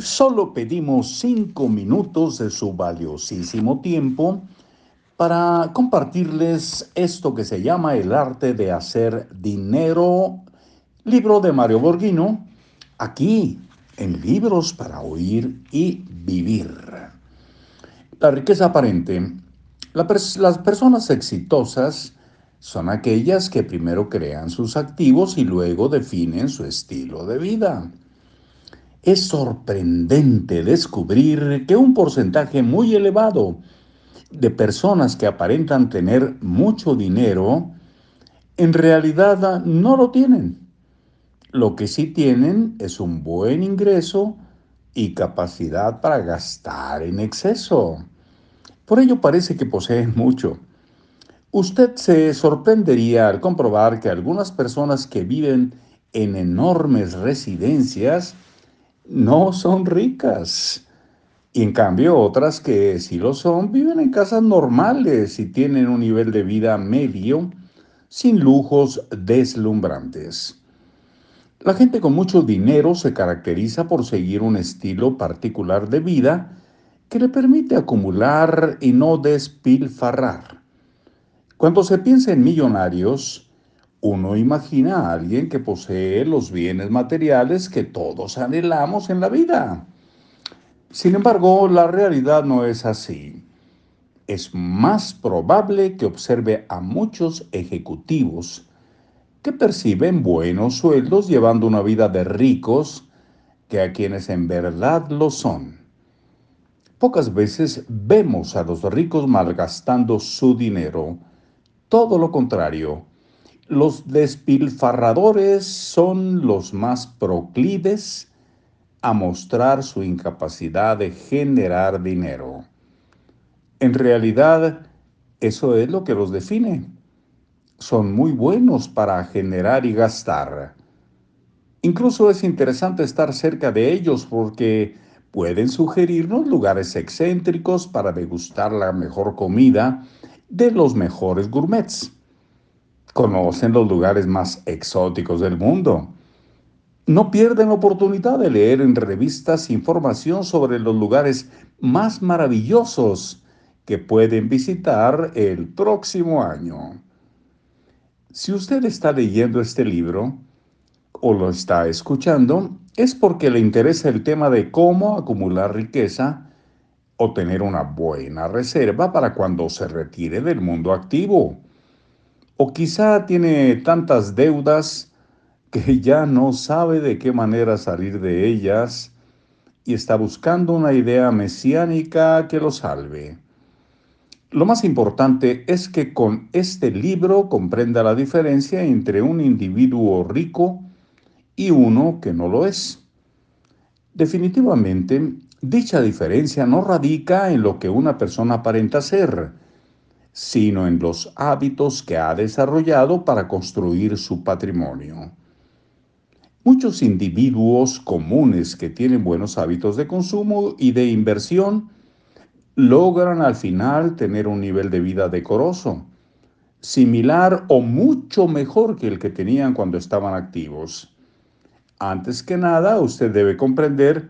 Solo pedimos cinco minutos de su valiosísimo tiempo para compartirles esto que se llama El arte de hacer dinero, libro de Mario Borghino, aquí en Libros para Oír y Vivir. La riqueza aparente. las personas exitosas son aquellas que primero crean sus activos y luego definen su estilo de vida. Es sorprendente descubrir que un porcentaje muy elevado de personas que aparentan tener mucho dinero, en realidad no lo tienen. Lo que sí tienen es un buen ingreso y capacidad para gastar en exceso. Por ello parece que poseen mucho. Usted se sorprendería al comprobar que algunas personas que viven en enormes residencias no son ricas. Y en cambio otras que sí lo son viven en casas normales y tienen un nivel de vida medio sin lujos deslumbrantes. La gente con mucho dinero se caracteriza por seguir un estilo particular de vida que le permite acumular y no despilfarrar. Cuando se piensa en millonarios, uno imagina a alguien que posee los bienes materiales que todos anhelamos en la vida. Sin embargo, la realidad no es así. Es más probable que observe a muchos ejecutivos que perciben buenos sueldos llevando una vida de ricos que a quienes en verdad lo son. Pocas veces vemos a los ricos malgastando su dinero todo lo contrario. Los despilfarradores son los más proclives a mostrar su incapacidad de generar dinero. En realidad, eso es lo que los define. Son muy buenos para generar y gastar. Incluso es interesante estar cerca de ellos porque pueden sugerirnos lugares excéntricos para degustar la mejor comida de los mejores gourmets. Conocen los lugares más exóticos del mundo. No pierden oportunidad de leer en revistas información sobre los lugares más maravillosos que pueden visitar el próximo año. Si usted está leyendo este libro o lo está escuchando, es porque le interesa el tema de cómo acumular riqueza o tener una buena reserva para cuando se retire del mundo activo. O quizá tiene tantas deudas que ya no sabe de qué manera salir de ellas y está buscando una idea mesiánica que lo salve. Lo más importante es que con este libro comprenda la diferencia entre un individuo rico y uno que no lo es. Definitivamente, Dicha diferencia no radica en lo que una persona aparenta ser, sino en los hábitos que ha desarrollado para construir su patrimonio. Muchos individuos comunes que tienen buenos hábitos de consumo y de inversión logran al final tener un nivel de vida decoroso, similar o mucho mejor que el que tenían cuando estaban activos. Antes que nada, usted debe comprender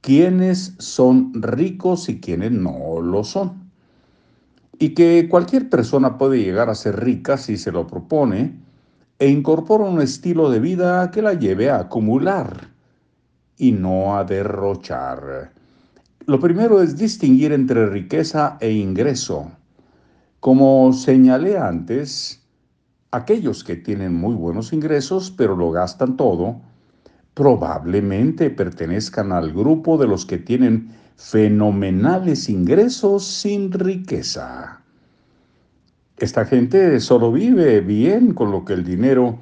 quiénes son ricos y quiénes no lo son. Y que cualquier persona puede llegar a ser rica si se lo propone e incorpora un estilo de vida que la lleve a acumular y no a derrochar. Lo primero es distinguir entre riqueza e ingreso. Como señalé antes, aquellos que tienen muy buenos ingresos pero lo gastan todo, probablemente pertenezcan al grupo de los que tienen fenomenales ingresos sin riqueza. Esta gente solo vive bien con lo que el dinero,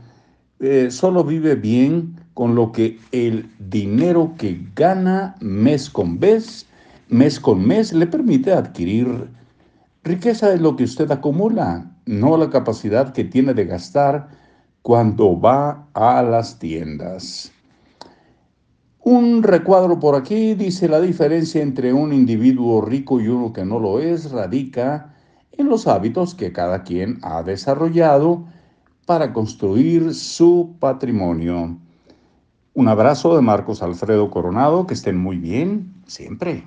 eh, solo vive bien con lo que el dinero que gana mes con mes, mes con mes, le permite adquirir. Riqueza es lo que usted acumula, no la capacidad que tiene de gastar cuando va a las tiendas. Un recuadro por aquí dice la diferencia entre un individuo rico y uno que no lo es radica en los hábitos que cada quien ha desarrollado para construir su patrimonio. Un abrazo de Marcos Alfredo Coronado, que estén muy bien siempre.